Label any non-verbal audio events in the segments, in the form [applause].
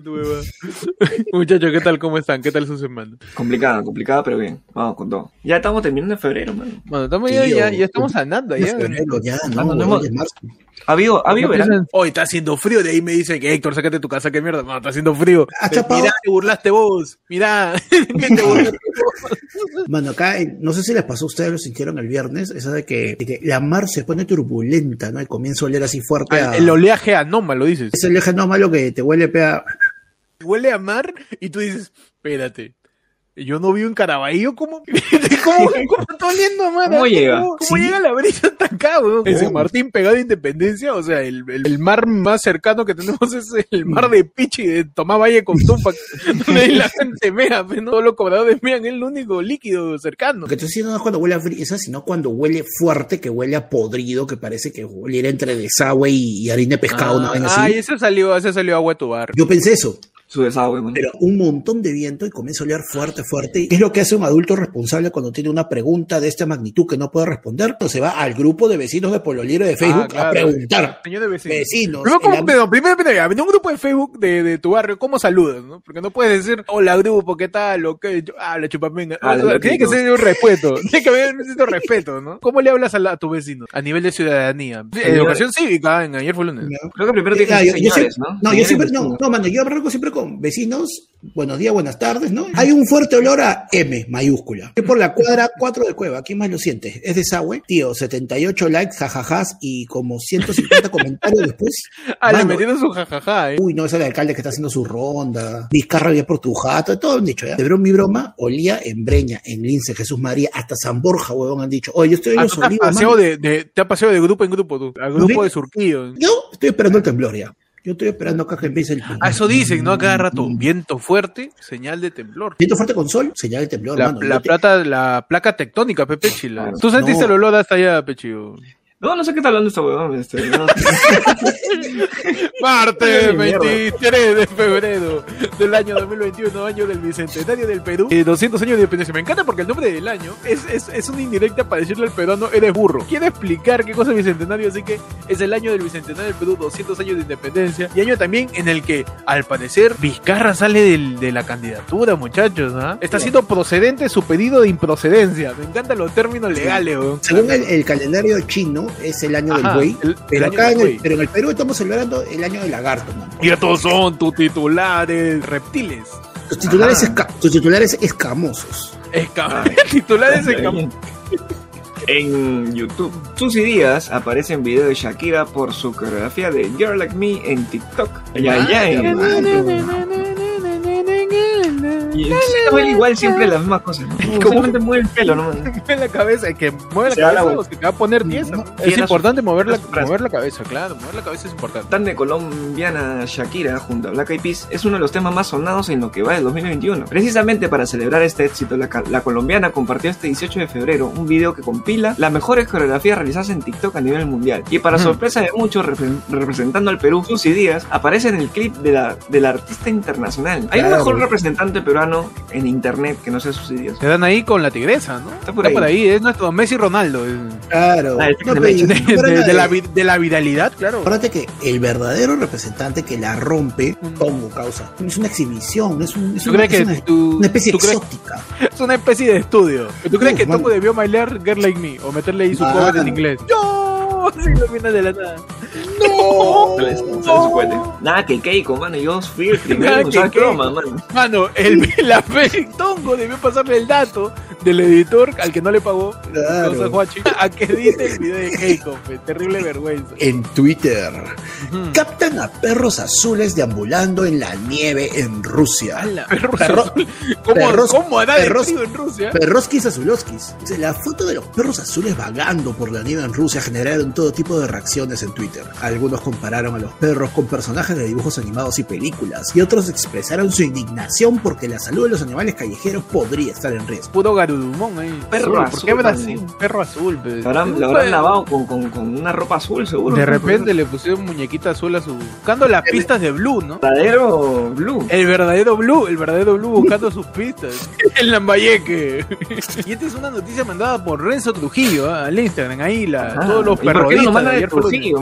[laughs] Muchachos, ¿qué tal? ¿Cómo están? ¿Qué tal su semana? Complicada, complicada, pero bien. Vamos con todo. Ya estamos terminando en febrero, mano. Bueno, estamos ya, Tío, ya, ya estamos andando ya. Febrero, ya, no, no no, hemos- marzo. Ha habido, ha habido verano. Hoy está haciendo frío, de ahí me dicen que Héctor, sácate tu casa, qué mierda. No, está haciendo frío. [laughs] Chapado. Mirá, te burlaste vos. Mirá, [laughs] que te burlaste vos. Mano, acá, eh, no sé si les pasó a ustedes, lo sintieron el viernes, esa de que, de que la mar se pone turbulenta, ¿no? Y comienza a oler así fuerte a... El oleaje anómalo, dices. Es el eje no malo que te huele pea... Huele a mar y tú dices, espérate. Yo no vivo en Caraballo, ¿cómo, [laughs] cómo, cómo está oliendo a mar? ¿Cómo llega? ¿Cómo, cómo Sí. llega la brisa hasta acá, weón? En San. Martín, pegado a Independencia, o sea, el, el- el mar más cercano que tenemos es el mar de Pichi, de Tomás Valle con [laughs] Tupac, donde ahí la gente mea, ¿no? todos los cobradores mean, es el único líquido cercano. Lo que estoy diciendo no es cuando huele a brisa, sino cuando huele fuerte, que huele a podrido, que parece que huele entre desagüe y, y harina de pescado, una vaina así. Ay, ese salió, ese salió agua de tu bar. Yo pensé eso, Su desagüe, pero un montón de viento y comienza a oler fuerte, fuerte. ¿Qué es lo que hace un adulto responsable cuando tiene una pregunta de esta magnitud que no puede responder? Pues se va al grupo de vecinos de Pololiero de Facebook Ah, claro. a preguntar. Señor de vecinos. Vecinos. Primero, ¿cómo- pero primero, primero, en un grupo de Facebook de, de tu barrio, ¿cómo saludas? ¿no? Porque no puedes decir, hola grupo, ¿qué tal? O qué, ah, la chupamenga. Ah, O sea, lo tiene que ser un respeto. [laughs] Tiene que haber un cierto respeto, ¿no? ¿Cómo le hablas a, la- a tu vecino? A nivel de ciudadanía. Educación cívica, en ayer fue lunes. ¿no? Creo que primero tienes Ah, que yo, decir yo señores, siempre, ¿no? no, yo siempre, no, no, mano, yo siempre con vecinos, buenos días, buenas tardes, ¿no? Hay un fuerte olor a M, mayúscula. Que por la cuadra 4 de Cueva, ¿quién más lo siente? ¿Es desagüe? Tío, 78 likes, jajajas, y como 150 [laughs] comentarios después. Ah, le metieron su jajaja, ¿eh? Uy, no, es el alcalde que está haciendo su ronda. Vizcarra bien por tu jato, todo han dicho, ¿ya? De broma, mi broma, olía en Breña, en Lince, Jesús María, hasta San Borja, huevón, han dicho. Oye, yo estoy en Ah, los olivos, de, de- te has paseado de grupo en grupo, tú. Al grupo de Surquillo. Yo estoy esperando el temblor ya. Yo estoy esperando acá que empiece el... Ah, eso dicen, ¿no? A cada rato, viento fuerte, señal de temblor. Viento fuerte con sol, señal de temblor, La, mano. la Yo te- plata, la placa tectónica, Pepe Chila. Claro. ¿Tú sentiste No. el olor hasta allá, Pechillo? No, no sé qué está hablando esta huevón. Este, no. [laughs] Martes Ay, mierda. 23 de febrero del año 2021, año del bicentenario del Perú. Eh, 200 años de independencia. Me encanta porque el nombre del año es, es, es una indirecta para decirle al peruano, eres burro. Quiere explicar qué cosa es bicentenario, así que es el año del bicentenario del Perú, 200 años de independencia. Y año también en el que, al parecer, Vizcarra sale del- de la candidatura, muchachos. ¿ah? Está siendo procedente su pedido de improcedencia. Me encantan los términos legales, weón. Según el, el calendario chino, es el año Ajá, del buey. Pero acá en el, pero en el Perú estamos celebrando el año del lagarto, mano. Y estos son tus titulares reptiles. Los titulares, esca- tus titulares escamosos. Esca- [laughs] titulares Está escam- bien. En YouTube, Susy Díaz aparece en video de Shakira por su coreografía de Girl Like Me en TikTok. Ay. Mano. Y el igual siempre las mismas cosas. ¿Cómo? Solamente mueve el pelo, ¿no? [laughs] en la cabeza, que mueve la Se la cabeza o que te va a poner tiesa. No, es importante mover la, mover la cabeza, claro, mover la cabeza es importante. Tan de colombiana Shakira junto a Black Eyed Peas es uno de los temas más sonados en lo que va del 2021. Precisamente para celebrar este éxito, la, la colombiana compartió este 18 de febrero un video que compila las mejores coreografías realizadas en TikTok a nivel mundial. Y para Ujú. sorpresa de muchos, repre- representando al Perú, Susy Díaz aparece en el clip de la, del artista internacional. Hay un Claro. mejor representante peruano en internet que no sea Díaz. Se dan ahí con la tigresa, ¿no? Está por ahí. es nuestro Messi Ronaldo. Claro. Ah, No. De, la de la, de- la viralidad, claro. Acuérdate que el verdadero representante que la rompe, Mm. Tongo causa. Es una exhibición, es, un- es ¿Tú una, crees que es una- tú- una especie tú crees- exótica. [laughs] Es una especie de estudio. ¿Tú crees Uf, que. Tomo debió bailar Girl Like Me o meterle ahí su Mano. cover en inglés? ¡No! Así [laughs] lo viene de la nada. ¡No! Sale- sale su cohete. Nada que Keiko, mano, yo fui el primero que croma, mano. Mano, el, [laughs] la peli Tongo debió pasarle el dato del editor al que no le pagó Claro. causa Juachi, a que dice el video de Keiko. fe, Terrible vergüenza. En Twitter. Captan a perros azules deambulando en la nieve en Rusia. Ala, perros Perro- azul. ¿Cómo, perros- ¿Cómo hará perros- en Rusia? Perroskis azuloskis. La foto de los perros azules vagando por la nieve en Rusia generaron todo tipo de reacciones en Twitter. Algunos compararon a los perros con personajes de dibujos animados y películas, y otros expresaron su indignación porque la salud de los animales callejeros podría estar en riesgo. Puro Dumont ahí. Perro ¿Por azul qué un perro azul? pues? Lo habrán, lo habrán lavado con, con, con una ropa azul, seguro. De repente le pusieron muñequita azul a su. Buscando las pistas de Blue, ¿no? Verdadero blue. El verdadero Blue, el verdadero Blue buscando sus pistas. [laughs] El Lambayeque. Y esta es una noticia mandada por Renzo Trujillo ¿ah? al Instagram. Ahí la, todos los ¿y ¿Por qué no manda de Trujillo,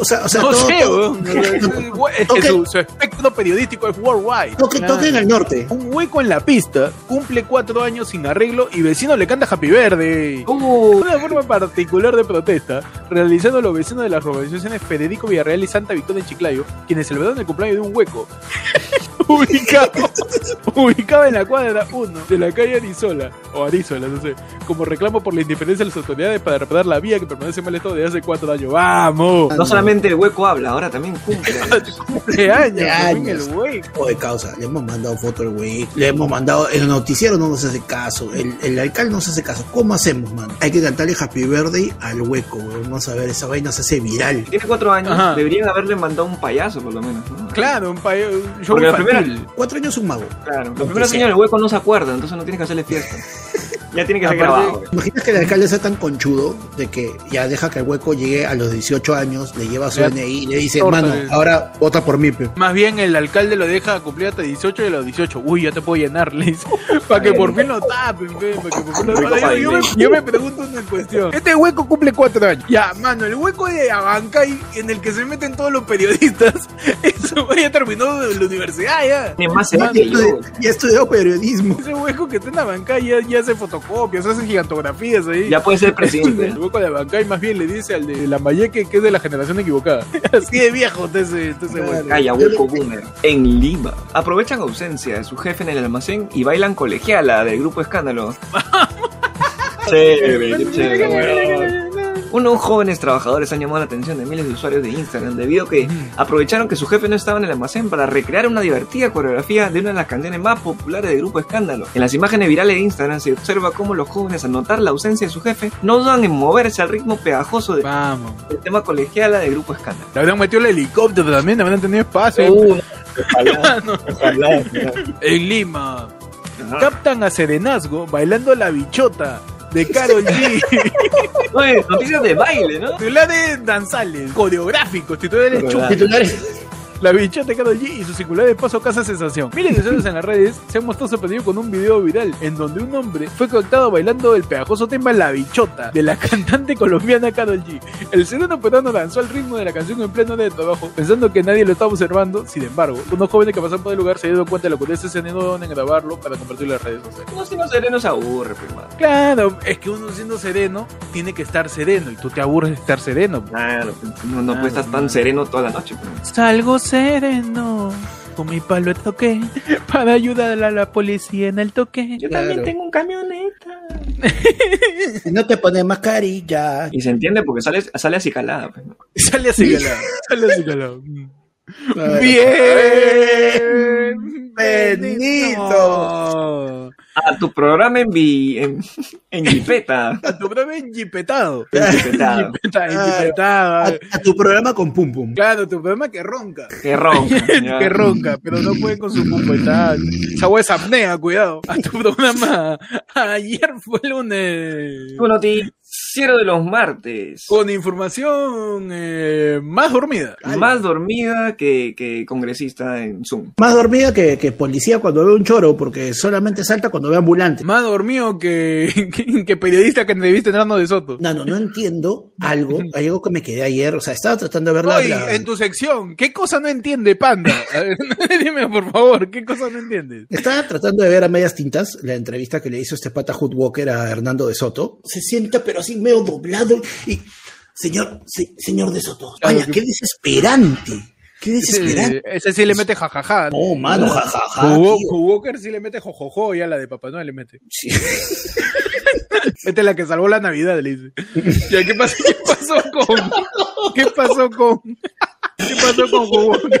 o sea, o sea, No todo- sé, todo- [laughs] que su, su espectro periodístico es worldwide. toque, toque en el norte. Un hueco en la pista, cumple cuatro años sin arreglo y vecino le canta Happy Verde. Uh, Una forma particular de protesta, realizando los vecinos de las urbanizaciones Federico Villarreal y Santa Victoria en Chiclayo, quienes celebraron el cumpleaños de un hueco. [laughs] ubicado, ubicado en la cuadra 1 de la calle Arizola, o Arizola, no sé, como reclamo por la indiferencia de las autoridades para reparar la vía que permanece en mal estado desde hace cuatro años. ¡Vamos! no solamente el hueco habla, ahora también cumple. [laughs] cumpleaños, años. el hueco. O de causa, le hemos mandado foto al güey, le hemos mandado, el noticiero no nos hace caso, el, el alcalde no nos hace caso. ¿Cómo hacemos, man? Hay que cantarle Happy Birthday al hueco, güey. Vamos a ver, esa vaina se hace viral. Tiene cuatro años, Ajá. deberían haberle mandado un payaso, por lo menos. ¿no? Claro, un, pa- un show Porque infantil. primera- Cuatro años un mago. Claro, los primeros años el hueco no se acuerda, entonces no tienes que hacerle fiesta. [laughs] ya tiene que ser grabado. Imaginas que el alcalde sea tan conchudo de que ya deja que el hueco llegue a los 18 años, le lleva su Ya, DNI y le dice, torta, mano, eh. ahora vota por mí, pe". Más bien el alcalde lo deja cumplir hasta 18 y a los 18, uy, ya te puedo llenar, [laughs] le dice. Para que por fin lo tapen, pe, para que por fin lo Ahora, yo, yo me, pavimento. yo me pregunto una cuestión. Este hueco cumple 4 años. Ya, mano, el hueco de Abancay en el que se meten todos los periodistas, [laughs] eso ya terminó de la universidad ya. Más estudió periodismo. Ese hueco que está en Abancay ya, ya hace fotocopias, hace gigantografías ahí. Ya puede ser [laughs] presidente. El hueco de Abancay más bien le dice al de Lambayeque que es de la generación equivocada. [laughs] [laughs] Así de viejo hueco. Calla, hueco boomer. En Lima. Aprovechan ausencia de su jefe en el almacén y bailan colegiala del grupo Escándalo. Chévere, chévere. Unos jóvenes trabajadores han llamado la atención de miles de usuarios de Instagram debido a que aprovecharon que su jefe no estaba en el almacén para recrear una divertida coreografía de una de las canciones más populares del grupo Escándalo. En las imágenes virales de Instagram se observa cómo los jóvenes al notar la ausencia de su jefe no dudan en moverse al ritmo pegajoso de- Vamos. del tema colegiala del grupo Escándalo. Le habrán metido el helicóptero también, habrán tenido espacio. Uh, [laughs] ojalá, ojalá. En Lima, captan a Serenazgo bailando la bichota de Karol G. [laughs] Oye, noticias de baile, ¿no? titulares danzales, coreográficos, titulares chupos. Titulares. La bichota de Karol G y su singular de paso casa sensación. Miles de usuarios en las redes se han mostrado sorprendidos con un video viral en donde un hombre fue captado bailando el pegajoso tema La bichota de la [laughs] cantante colombiana Karol G. El sereno peruano danzó al ritmo de la canción en pleno de trabajo, pensando que nadie lo estaba observando. Sin embargo, unos jóvenes que pasaron por el lugar se dieron cuenta de lo que se animaron en grabarlo para compartirlo en las redes sociales. No, si no sereno se aburre, pues, man. Claro, es que uno siendo sereno tiene que estar sereno y tú te aburres de estar sereno. Claro, pues, no, no Claro, puedes estar tan man. sereno toda la noche. pues. Salgo sereno, con mi palo toque, [laughs] para ayudar a la policía en el toque. Yo Claro. también tengo un camioneta. [laughs] Si no te pones mascarilla. Y se entiende porque sale, sale así calada. Pues, ¿no? [laughs] Sale así galado, sale así galado. Claro. Bienvenido A tu programa en, vi, en, en Jipeta. [laughs] a tu programa. En Jipetado. Jipeta, Claro. enjipetado. [laughs] A, a tu programa con Pum Pum. Claro, tu programa que ronca. Que ronca. [laughs] que ronca, pero no puede con su pumpeta. Esa hueá es apnea, cuidado. A tu programa. Ayer fue lunes. Tu noticiero de los martes. Con información eh, más dormida. Más dormida que, que congresista en Zoom. Más dormida que, que policía cuando ve un choro, porque solamente salta cuando ve ambulante. Más dormido que, que, [laughs] que periodista que entrevista a Hernando de Soto. No, no, no entiendo algo, [laughs] hay algo que me quedé ayer, o sea, estaba tratando de ver la... Oye, la- en tu sección, ¿qué cosa no entiende, Panda? Ver, [laughs] dime, por favor, ¿qué cosa no entiendes? Estaba tratando de ver a medias tintas la entrevista que le hizo este pata Hood Walker a Hernando de Soto. Se sienta pero así medio doblado y... Señor, se- señor de Soto, vaya, que- qué desesperante, qué desesperante. Ese, ese sí le mete jajaja. No, mano, jajaja, Walker sí le mete jojojo y a la de Papá Noel le mete. Sí. [laughs] Mete la que salvó la Navidad, le dice. Ya, ¿qué pasó, qué pasó con... [laughs] ¿Qué pasó con... ¿Qué pasó con Walker?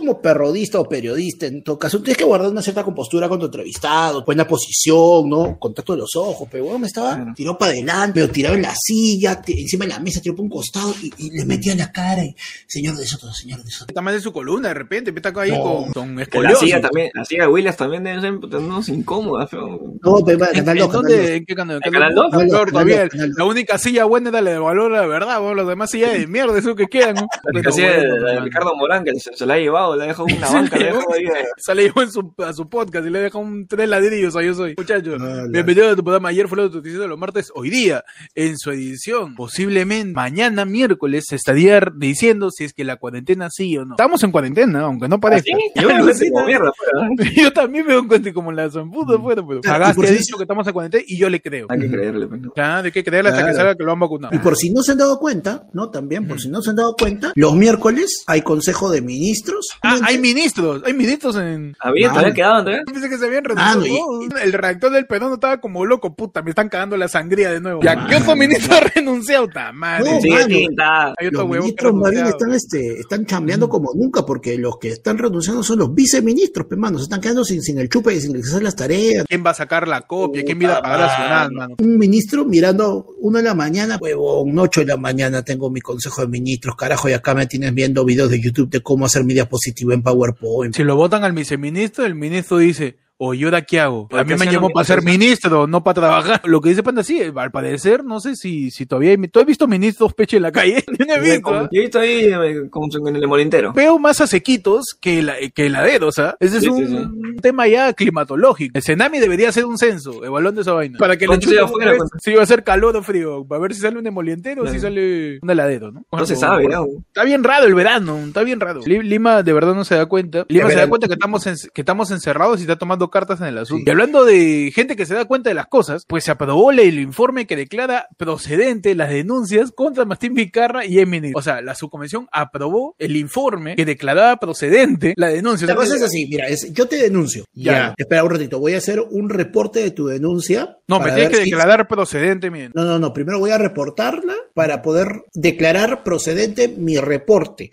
Como perrodista o periodista, en todo caso, tienes que guardar una cierta compostura con tu entrevistado, buena posición, ¿no? Contacto de los ojos, pero bueno, me estaba, Claro. tiró para adelante, pero tiraba en la silla, encima de la mesa, tiró para un costado y, y le metía la cara y, señor de Soto, señor de Soto. Está mal de su columna, de repente, está ahí No. con, con la silla también, la silla de Williams también debe ser unos incómodas, feo. No, pero ¿En, Canal en 2, dónde? Canal 2. ¿En qué canal? ¿En Canal dos? Ah, peor Canal dos, todavía. Canal dos. La única silla buena es la de valor a la verdad. Los demás sillas de mierda, eso que quedan. ¿no? La silla de. Ricardo Morán, que se la ha llevado, la ha dejado una [laughs] banca, la ha dejado ahí. eh. Se le llevó en su, a su podcast y le deja un tres ladrillos a yo soy. Muchachos, Ah, la- bienvenido a tu programa. Ayer fue la noticia de los martes. Hoy día, en su edición, posiblemente mañana miércoles, se estaría diciendo si es que la cuarentena sí o no. Estamos en cuarentena, aunque no parezca. ¿Ah, Yo me lo como mierda, pero, ¿eh? [laughs] Yo también me doy cuenta como la son puta fuera, pero Claro, y Sagasti por ha dicho que estamos en cuarentena y yo le creo. Hay que creerle, pues, ¿no? Claro, de qué creerle hasta que salga que lo han vacunado. Y por si no se han dado cuenta, ¿no? También, por si no se han dado cuenta, los miércoles hay consejo de ministros. Ah, hay ministros, hay ministros en... Había, Ah. todavía quedaban. Yo pensé que se habían reducido Ah, no, y- todos. El reactor del Perón estaba como loco, puta, me están cagando la sangría de nuevo. ¿Ya qué otro ministro [laughs] ha renunciado? ¡Ta madre! No, mano. Hay otro Los ministros más bien están, este, están chambeando como nunca, porque los que están renunciando son los viceministros, pe, mano. Se están quedando sin, sin el chupe y sin hacer las tareas. ¿Quién va a sacar la copia? ¿Quién va a pagar la ciudad, mano? Un ministro mirando una de la mañana, huevón, ocho de la mañana tengo mi consejo de ministros, carajo, y acá me tienes viendo videos de YouTube de cómo hacer mi diapositiva Si lo votan al viceministro, el ministro dice, o ¿y ahora qué hago? A mí me llamó para ser ministro, no para trabajar. Lo que dice Panda, sí, al parecer, no sé si, si todavía hay... ¿Tú has visto ministros peche en la calle? Yo [laughs] no he visto. Yo he visto ahí eh, en el molintero. Veo más a sequitos que, la, que heladeros, ¿ah? Ese es Sí, un sí, tema ya climatológico. El Senami debería hacer un censo, evaluando esa vaina. Para que le ¿Cuánto chupen sea una afuera, vez cuánto? si va a ser calor o frío. Para ver si sale un emolientero o si sale un heladero, ¿no? No se sabe, ¿no? Está bien raro el verano, está bien raro. Li- Lima de verdad no se da cuenta. Lima se da cuenta que estamos, en- que estamos encerrados y está tomando cartas en el asunto. Y hablando de gente que se da cuenta de las cosas, pues se aprobó el informe que declara procedente las denuncias contra Martín Vizcarra y Eminem. O sea, la subcomisión aprobó el informe que declaraba procedente la denuncia. La cosa es así, mira, es- yo te denuncio. Ya. Ya. Espera un ratito, voy a hacer un reporte de tu denuncia. No, me tienes que si- declarar procedente, miren. No, no, no. Primero voy a reportarla para poder declarar procedente mi reporte.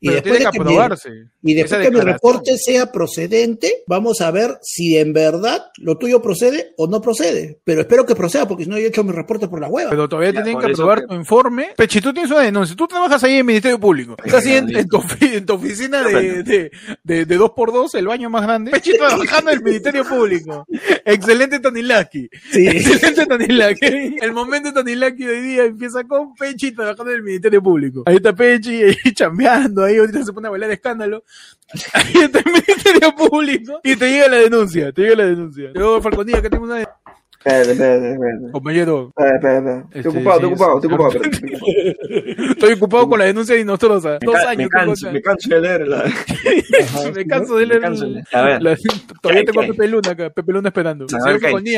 Y Pero después tiene de que mi- aprobarse. y esa después que mi reporte sea procedente, vamos a ver si en verdad lo tuyo procede o no procede. Pero espero que proceda, porque si no, yo he hecho mi reporte por la hueva. Pero todavía Ya, tienen que aprobar que- tu informe. Pechi, tú tienes una denuncia. Tú trabajas ahí en el Ministerio Público. Estás ahí en, en tu, en tu oficina de, de, de, de 2x2, el baño más grande. Pechi trabajando en el Ministerio Público. Excelente Tanilaki. Sí. Excelente Tanilaki. El momento de Tanilaki de hoy día empieza con Pechi trabajando en el Ministerio Público. Ahí está Pechi, ahí [laughs] chambeando, ahí ahorita se pone a bailar escándalo. [laughs] Ahí está el Ministerio Público. Y te llega la denuncia, te llega la denuncia. Yo, Falconía, que tengo una denuncia. Espérate, espérate, espérate. Compañero, Espérate, espérate. Este, Estoy ocupado, sí, estoy ocupado, sí. estoy ocupado. estoy ocupado con la denuncia de Nostrosa. Dos años. Me canso, me canso de leer la... [laughs] Me canso de leer. A ver. la- todavía ¿Qué hay, tengo a? Pepe Luna acá, Pepe Luna esperando.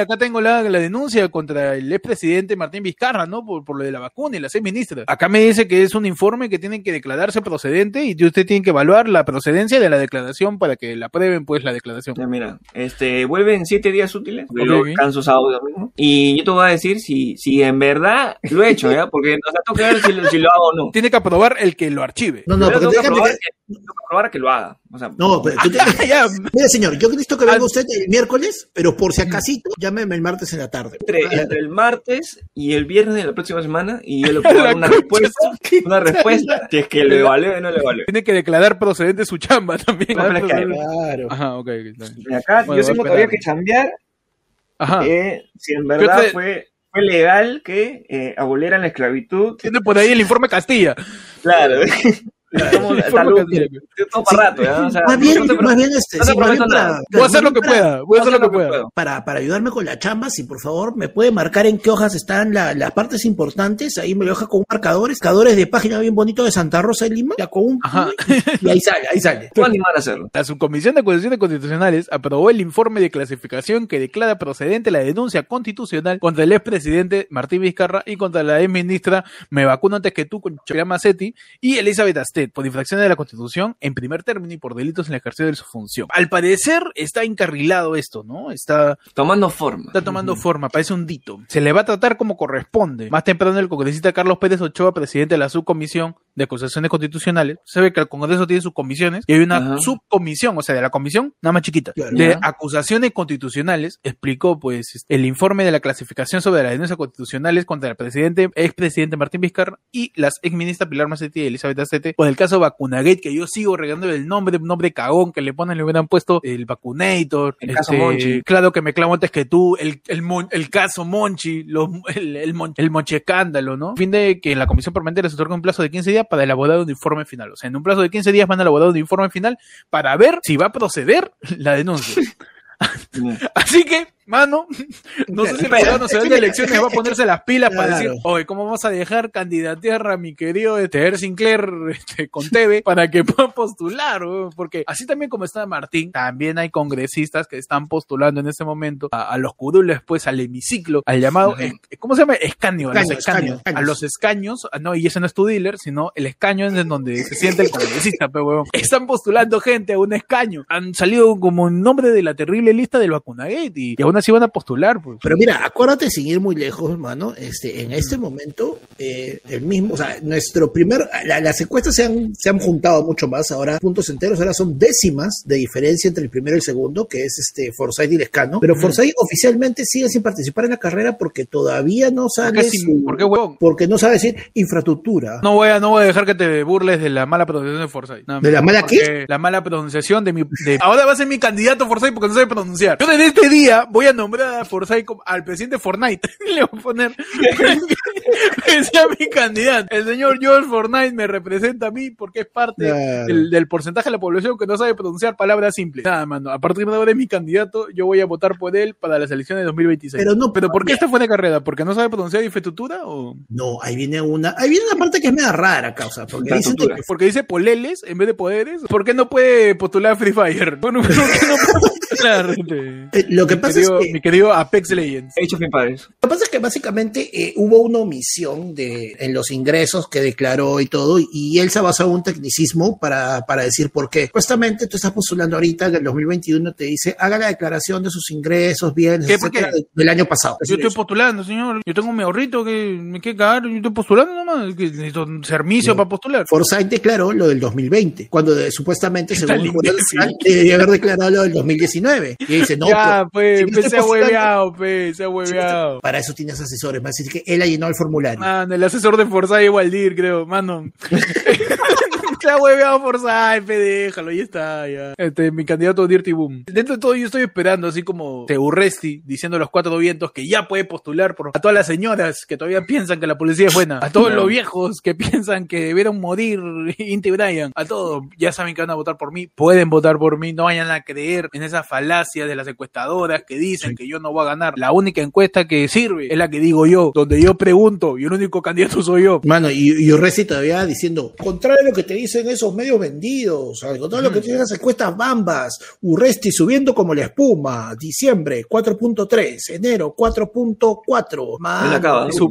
Acá tengo la, la denuncia contra el expresidente Martín Vizcarra, ¿no? Por, por lo de la vacuna y las seis ministras. Acá me dice que es un informe que tiene que declararse procedente y usted tiene que evaluar la procedencia de la declaración para que la aprueben, pues, la declaración. Ya, mira, este, vuelve en siete días útiles, porque Ok, yo ok. canso sábado y domingo, y yo te voy a decir si, si en verdad lo he hecho, ¿ya? Porque, o sea, tengo que ver si, lo- si lo hago o no. Tiene que aprobar el que lo archive. No, no, porque tengo, que déjame probar que- que, tengo que lo haga. O sea, No, pero tú te- [laughs] ya, Mira, señor, yo necesito que venga Ah. usted el miércoles, pero por si acasito, llámeme el martes en la tarde. entre, entre el martes y el viernes de la próxima semana, y yo le [laughs] puedo dar una respuesta, una respuesta, si es que lo evalúe o no lo evalúe. tiene que declarar procedente su chamba también. No, pero Claro. Ajá, ok, ok, está bien. Y acá Bueno, yo a todavía que cambiar Ajá. eh, si en verdad te- fue, fue legal que eh, abolieran la esclavitud. Tiene por ahí el informe Castilla. Claro. [laughs] O sea, Más bien, más bien este, no te sí, más bien prometo para- nada. Voy a hacer lo que para- pueda, voy a hacer lo que pueda. Para, para ayudarme con la chamba, si por favor me puede marcar en qué hojas están la- las partes importantes, ahí me lo deja con marcadores, marcadores de página bien bonito de Santa Rosa de Lima, ya con un Ajá. y ahí sale, ahí sale. Animar a hacerlo. La Subcomisión de Acusaciones Constitucionales aprobó el informe de clasificación que declara procedente la denuncia constitucional contra el expresidente Martín Vizcarra y contra la ex ministra Me Vacuno Antes que tú con Chaya Macetti y Elizabeth Astet por infracciones de la Constitución en primer término y por delitos en el ejercicio de su función. Al parecer está encarrilado esto, ¿no? Está, Tomando forma. está tomando forma, parece un dito. Se le va a tratar como corresponde. Más temprano el congresista Carlos Pérez Ochoa, presidente de la Subcomisión de acusaciones constitucionales, se ve que el Congreso tiene sus comisiones y hay una Ajá. subcomisión, o sea, de la comisión, nada más chiquita, Claro. de acusaciones constitucionales, explicó pues el informe de la clasificación sobre las denuncias constitucionales contra el presidente, expresidente Martín Vizcarra y las exministras Pilar Macetti y Elizabeth Acete, con el caso Vacunagate, que yo sigo regándole el nombre, nombre cagón que le ponen, le hubieran puesto el Vacunator, El caso Monchi. claro que me clavo antes que tú, el, el, mon- el caso Monchi, los- el, el, mon- el Monchi escándalo, ¿no? Fin de que la comisión permanente les otorga un plazo de 15 días para elaborar un informe final. O sea, en un plazo de 15 días van a elaborar un informe final para ver si va a proceder la denuncia. [laughs] Así que, mano, no sé si el se va de elecciones va a ponerse las pilas para decir, oye, ¿cómo vamos a dejar candidatear a mi querido este, Er Sinclair este, con TV para que pueda postular? weón? Porque así también como está Martín, también hay congresistas que están postulando en este momento a, a los curules, pues al hemiciclo, al llamado, es- ¿cómo se llama? Escaño, a los Escaño, escaños. escaño, A los escaños, ah, no, y ese no es tu dealer, sino el escaño es en donde se siente el congresista, pero huevón. Están postulando gente a un escaño. Han salido como en nombre de la terrible lista del vacunagate y, y aún así van a postular, pues. Pero mira, acuérdate sin ir muy lejos, hermano. Este, en este momento, eh, el mismo, o sea, nuestro primer, la- las encuestas se han, se han juntado mucho más. Ahora, puntos enteros, ahora son décimas de diferencia entre el primero y el segundo, que es este Forsyth y Lescano. Pero. Forsyth oficialmente sigue sin participar en la carrera porque todavía no ¿Por sale qué, sin- su- por qué, huevón? porque no sabe decir infraestructura. No voy, a, no voy a dejar que te burles de la mala pronunciación de Forsyth. ¿De la mala qué? Porque La mala pronunciación de mi. de- [laughs] ahora va a ser mi candidato Forsyth porque no sabe pronunciar. Yo desde este día voy a nombrar a Forsyth al presidente Fortnite. [laughs] Le voy a poner. que sea mi candidato. El señor George Fortnite me representa a mí porque es parte Claro. del, del porcentaje de la población que no sabe pronunciar palabras simples. Nada, mano. A partir de ahora es mi candidato. Yo voy a votar por él para las elecciones de 2026. Pero no- ¿Pero por qué esta fue de carrera? ¿Porque no sabe pronunciar infraestructura o.? No, ahí viene una, ahí viene una parte que es media rara, causa, porque dicen que Porque dice poleles en vez de poderes. ¿Por qué no puede postular Free Fire? [laughs] Bueno, ¿Por qué no puede postular? [laughs] este, eh, lo que mi pasa querido- es que Mi querido Apex Legends. Age of Empires. Lo que pasa es que básicamente eh, hubo una omisión de, en los ingresos que declaró y todo, y él se ha basado en un tecnicismo para, para decir por qué. Supuestamente tú estás postulando ahorita que el 2021 te dice, haga la declaración de sus ingresos, bienes, ¿Qué? ¿Por etcétera, del año pasado. Yo estoy postulando, señor. Yo tengo mi ahorrito que me quiere cagar. Yo estoy postulando nomás. Que necesito un servicio No. para postular. Forsyth declaró lo del 2020, cuando de- supuestamente, Está según el. Nacional, debería haber declarado lo del 2019. Y dice, no, [laughs] ya, pues, si no pues, se ha hueveado, pues, se ha hueveado. para eso tienes asesores, más decir que él ha llenado el formulario. Mano, el asesor de Forsyth es Waldir, creo, mano. [laughs] [laughs] Se ha hueveado Forsyth, déjalo, ya está, ya. Este, mi candidato Dirty Boom. Dentro de todo yo estoy esperando, así como Teurresti, diciendo a los cuatro vientos que ya puede postular por, a todas las señoras que todavía piensan que la policía es buena, a todos Claro. los viejos que piensan que debieron morir Inti Bryan, a todos, ya saben que van a votar por mí, pueden votar por mí, no vayan a creer en esa falacia de las encuestadoras que dicen que yo no voy a ganar. La única encuesta que sirve es la que digo yo, donde yo pregunto y el único candidato soy yo. Mano, y, y Urresti todavía diciendo, contrario a lo que te dicen esos medios vendidos, al contrario a lo que te dicen esas encuestas bambas, Urresti subiendo como la espuma, diciembre 4.3, enero 4.4, mano, Él acaba, es su-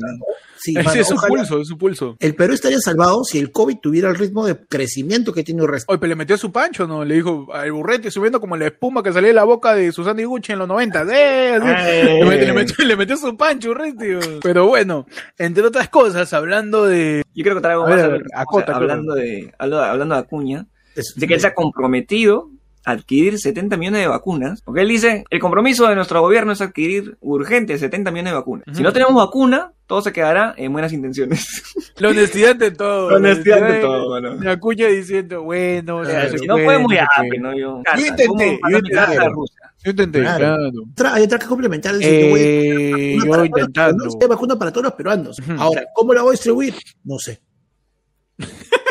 sí, [laughs] mano, es su ojalá- pulso, es su pulso. El Perú estaría salvado si el COVID tuviera el ritmo de crecimiento que tiene Urresti. Oye, pero le metió su pancho, ¿no? Le dijo al burrete subiendo como la espuma que salía de la boca de Susana Iguchi en los 90. ¡Eh! Le, metió, le metió- le metió su pancho, Urresti. Pero bueno, entre otras cosas, hablando de... Yo creo que traigo A más ver, a a ver, ver, o sea, hablando, de, hablo- hablando de Acuña. Es- Dice que él se ha comprometido a adquirir 70 millones de vacunas. Porque él dice, el compromiso de nuestro gobierno es adquirir urgente 70 millones de vacunas. Si no tenemos vacuna, todo se quedará en buenas intenciones. La honestidad de todo. La honestidad de todo, bueno. La Acuña diciendo, bueno, Claro, si no podemos pues, ¿no? Yo, Yo intenté, ¿cómo yo intenté. carta a Rusia? Yo intenté, Claro. claro. Otra- hay otra que complementar. voy a- Eh, vacuna yo para todos los intentando. vacuna para todos los peruanos. Ujú. Ahora, ¿cómo la voy a distribuir? No sé. [laughs]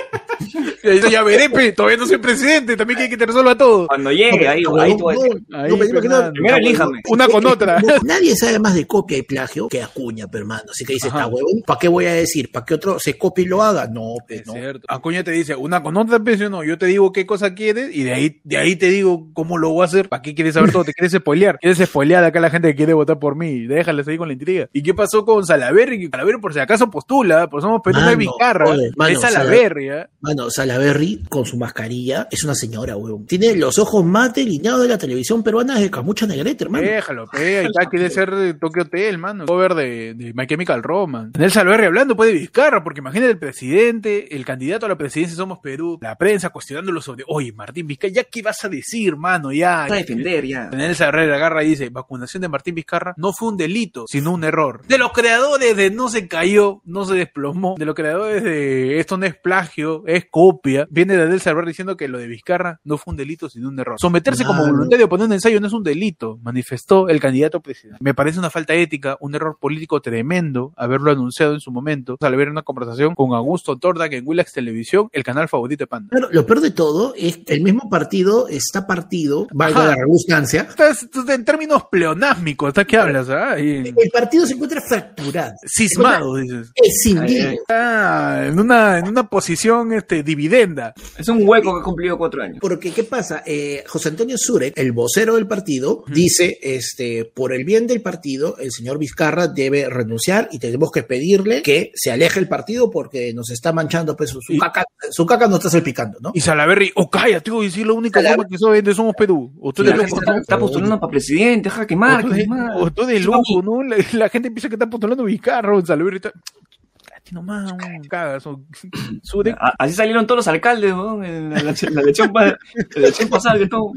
Eso ya veré, pe, todavía no soy presidente, también quiere que te resuelva todo. Cuando llegue, ahí, No, ahí te voy a no, decir. Primero elíjame. Una con otra. [laughs] No, nadie sabe más de copia y plagio que Acuña, pero hermano. Así que dice, está huevón, ¿para qué voy a decir? ¿Para que otro se copie y lo haga? No, pues Es no. cierto. Acuña te dice, una con otra pensión, no, yo te digo qué cosa quieres y de ahí, de ahí te digo cómo lo voy a hacer. ¿Para qué quieres saber todo? ¿Te quieres spoilear? ¿Quieres spoilear acá a la gente que quiere votar por mí? Déjales ahí con la intriga. ¿Y qué pasó con Salaverry? Que Salaverry por si acaso postula, pues somos Mano, es Vizcarra, es Salaverry, ¿eh? Mano, Salaberry con su mascarilla es una señora, weón. Tiene los ojos más delineados de la televisión peruana de Camucha Negrete, hermano. Déjalo, pe, está, quiere ser de Tokyo Hotel, mano. Cover de, de My Chemical Romance. En el Salverri hablando puede Vizcarra, porque imagínate el presidente, el candidato a la presidencia Somos Perú, la prensa cuestionándolo sobre, oye, Martín Vizcarra, ¿ya qué vas a decir, mano? Ya. Vas a defender ya. En el Salverri agarra y dice, vacunación de Martín Vizcarra no fue un delito, sino un error. De los creadores de No se cayó, no se desplomó, de los creadores de Esto no es plagio, es copia, viene de Del Salverri diciendo que lo de Vizcarra no fue un delito, sino un error. Someterse como Claro. voluntario a poner un ensayo no es un delito, manifestó el candidato presidente. Me parece una falta ética, un error político tremendo haberlo anunciado en su momento, al ver una conversación con Augusto Torda, que en Willax Televisión, el canal favorito de Panda. Claro, lo peor de todo es que el mismo partido está partido, valga Ajá. la redundancia. Estás, estás en términos pleonásmicos, ¿hasta qué hablas? ah? Ahí, El partido se encuentra fracturado. cismado, dices. Escindido. Ay. Ah, en una, en una posición este, dividenda. Es un hueco que ha cumplido cuatro años. Porque, ¿qué pasa? Eh, José Antonio Surek, el vocero del partido, dice, este, por el bien del partido, el señor Vizcarra debe renunciar y tenemos que pedirle que se aleje el partido porque nos está manchando, pues su, su Y- caca, su caca nos está salpicando, ¿no? Y Salaberry, o cállate, voy a decir la única Salaberry. forma que soy de Somos Perú. O tú La de gente loco, está, ¿no? está postulando para presidente, jaque mar, O tú de- que mar. o tú de lujo, ¿no? La, la gente piensa que está postulando Vizcarra, Salaberry está... Nomás, cagas. [coughs] Así salieron todos los alcaldes, en la, elección, pasada, que todo,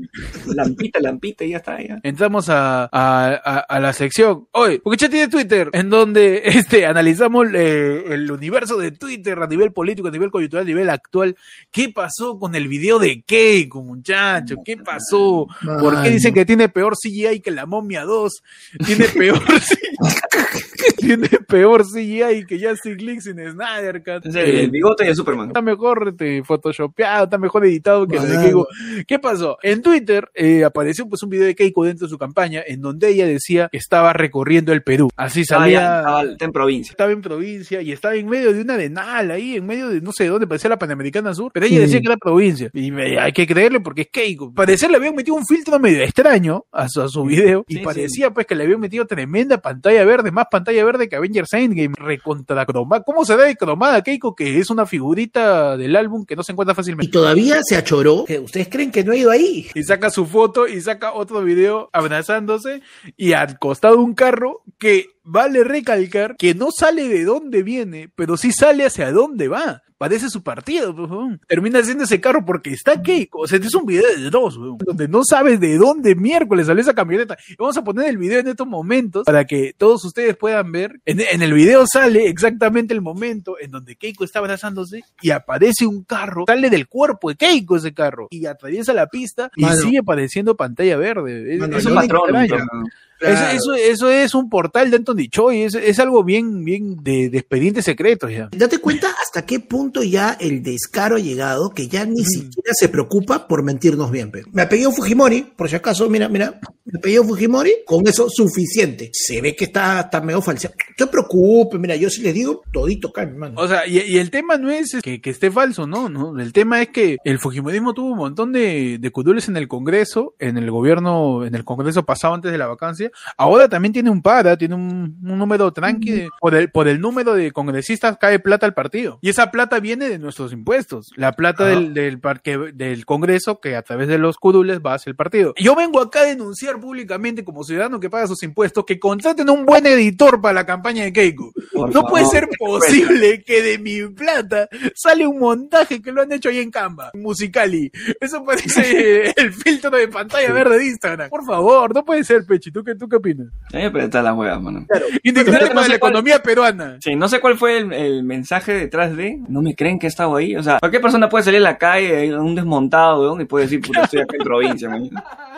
lampita, lampita, y ya está, ya. Entramos a, a, a, a la sección. Oye, porque ya tiene Twitter, en donde [laughs] este analizamos eh, el universo de Twitter a nivel político, a nivel coyuntural, a nivel actual. ¿Qué pasó con el video de Keiko, muchacho? ¿Qué pasó? ¿Por qué dicen que tiene peor CGI que la momia 2? Tiene peor [laughs] CGI, tiene [laughs] peor CGI que Justice League sin Snyder Cut. El, el bigote de Superman. Está mejor este, photoshopeado, está mejor editado que el de Mano. Keiko. ¿Qué pasó? En Twitter eh, apareció pues un video de Keiko dentro de su campaña en donde ella decía que estaba recorriendo el Perú. Así Estaba, salía. ya- estaba- está en provincia. Estaba en provincia y estaba en medio de una arenal ahí, en medio de no sé dónde, parecía la Panamericana Sur, pero ella decía que era provincia. Y me- hay que creerle porque es Keiko. Parecer le habían metido un filtro medio extraño a su, a su video y Sí, parecía pues que le habían metido tremenda pantalla verde, más pantalla verde que Avengers Endgame, recontra cromada. ¿Cómo se da de cromada Keiko? Que es una figurita del álbum que no se encuentra Y fácilmente. todavía se achoró. que ¿Ustedes creen que no ha ido ahí? Y saca su foto y saca otro video abrazándose y al costado un carro que vale recalcar que no sale de dónde viene, pero sí sale hacia dónde va. Parece su partido, pues, weón. Termina siendo ese carro porque está Keiko. O sea, este es un video de dos, weón, donde no sabes de dónde miércoles sale esa camioneta. Y vamos a poner el video en estos momentos para que todos ustedes puedan ver. En, en el video sale exactamente el momento en donde Keiko está abrazándose y aparece un carro. Sale del cuerpo de Keiko ese carro y atraviesa la pista y Mano. sigue apareciendo pantalla verde. Es, Mano, es Es un lo un patrón. Pero- Eso, eso, eso es un portal de Anthony Choi, es, es algo bien, bien de, de expedientes secretos ya. Date cuenta hasta qué punto ya el descaro ha llegado que ya ni siquiera se preocupa por mentirnos bien. pe. Me apellido Fujimori, por si acaso, mira, mira, me apellido Fujimori, con eso suficiente. Se ve que está, está medio falseado. No te preocupes, mira, yo sí les digo, todito cae, mano. O sea, y, y el tema no es que, que esté falso, ¿no? ¿no? El tema es que el Fujimorismo tuvo un montón de, de curules en el Congreso, en el gobierno, en el Congreso pasado antes de la vacancia. Ahora también tiene un para, tiene un, un número tranqui. de- por, el, por el número de congresistas cae plata al partido. Y esa plata viene de nuestros impuestos. La plata Ah. del, Congreso que a través de los curules va hacia el partido. Yo vengo acá a denunciar públicamente como ciudadano que paga sus impuestos que contraten un buen editor para la campaña de Keiko. Por No puede ser posible que de mi plata sale un montaje que lo han hecho ahí en Canva, Musicali. Eso parece [laughs] el filtro de pantalla verde de Instagram. Por favor, no puede ser, Pechi. ¿Tú qué, tú qué opinas? A mí me presta las huevas, mano. Indignante no para sé la cuál- economía peruana. Sí, no sé cuál fue el, el mensaje detrás de. No me creen que he estado ahí. O sea, cualquier persona puede salir a la calle, un desmontado, weón, y puede decir, puta, estoy acá en provincia, man.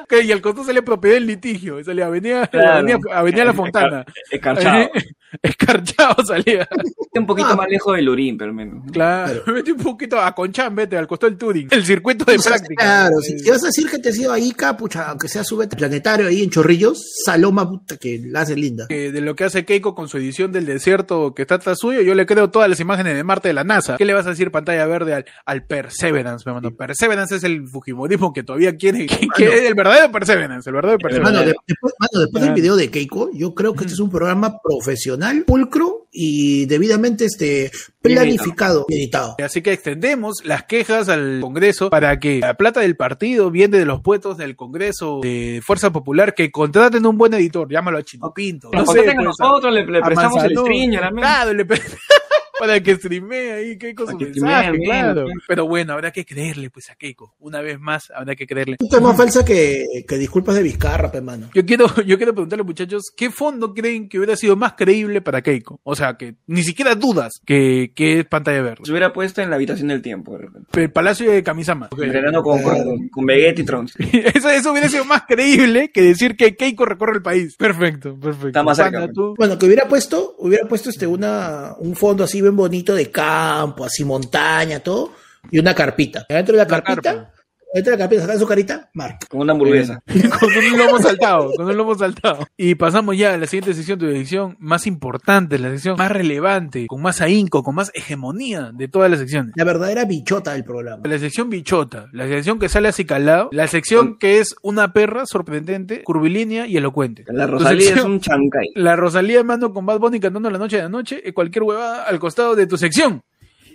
Ok, y al costo sale propiedad del litigio. Sale Avenida, Claro. Avenida, Avenida La Fontana. Escarchado. [laughs] [laughs] Escarchado salía. un poquito Ah. más lejos del Urín, pero menos. Claro. Vete [laughs] un poquito a Conchán, vete, al costado del Turing. El circuito de O sea, práctica. Claro, si, si vas a decir que te has ido a Ica, pucha, aunque sea sube planetario ahí en Chorrillos, Saloma, puta, que la hace linda. de lo que hace Keiko con su edición del desierto que está tras suyo, yo le creo todas las imágenes de Marte de la NASA. ¿Qué le vas a decir pantalla verde al, al Perseverance, me mando? Perseverance es el Fujimorismo que todavía quiere, que, que es el verdadero Perseverance, el verdadero Mano, Perseverance. de- después, mano, después del Ah. video de Keiko, yo creo que este es un programa profesional profesional, pulcro y debidamente este, planificado y editado. Así que extendemos las quejas al Congreso para que la plata del partido viene de los puestos del Congreso de Fuerza Popular que contraten un buen editor, llámalo a Chino Pinto. Nos sé, pues, nosotros, le, le prestamos el la Claro, le pre- [laughs] para que streamee ahí Keiko Para su que mensaje, streamee, claro. bien. Pero bueno, habrá que creerle pues a Keiko. Una vez más, habrá que creerle. Esto es más falsa que, que disculpas de Vizcarra, pe, mano. Yo quiero, [laughs] yo quiero preguntarle, muchachos, ¿qué fondo creen que hubiera sido más creíble para Keiko? O sea, que ni siquiera dudas que, que es pantalla verde. Se hubiera puesto en la habitación del tiempo, de repente. El Palacio de Kamisama. Entrenando con, con, con Vegeta y Trunks. [laughs] Eso, eso hubiera sido más creíble que decir que Keiko recorre el país. Perfecto, perfecto. Está más cerca, pues. Bueno, que hubiera puesto, hubiera puesto este una, un fondo así bien bonito de campo, así montaña, todo, y una carpita. Dentro de la carpita, carpa. De la carpita, sacan su carita, marca. Con una hamburguesa. [laughs] con un lomo [laughs] saltado, con un lomo saltado. Y pasamos ya a la siguiente sección, tu sección más importante, la sección más relevante, con más ahínco, con más hegemonía de todas las secciones. La verdadera bichota del programa. La sección bichota, la sección que sale así calado, la sección que es una perra sorprendente, curvilínea y elocuente. La Rosalía es un chancay. [laughs] La Rosalía mando con Bad Bunny cantando la noche de la noche, eh, cualquier huevada al costado de tu sección.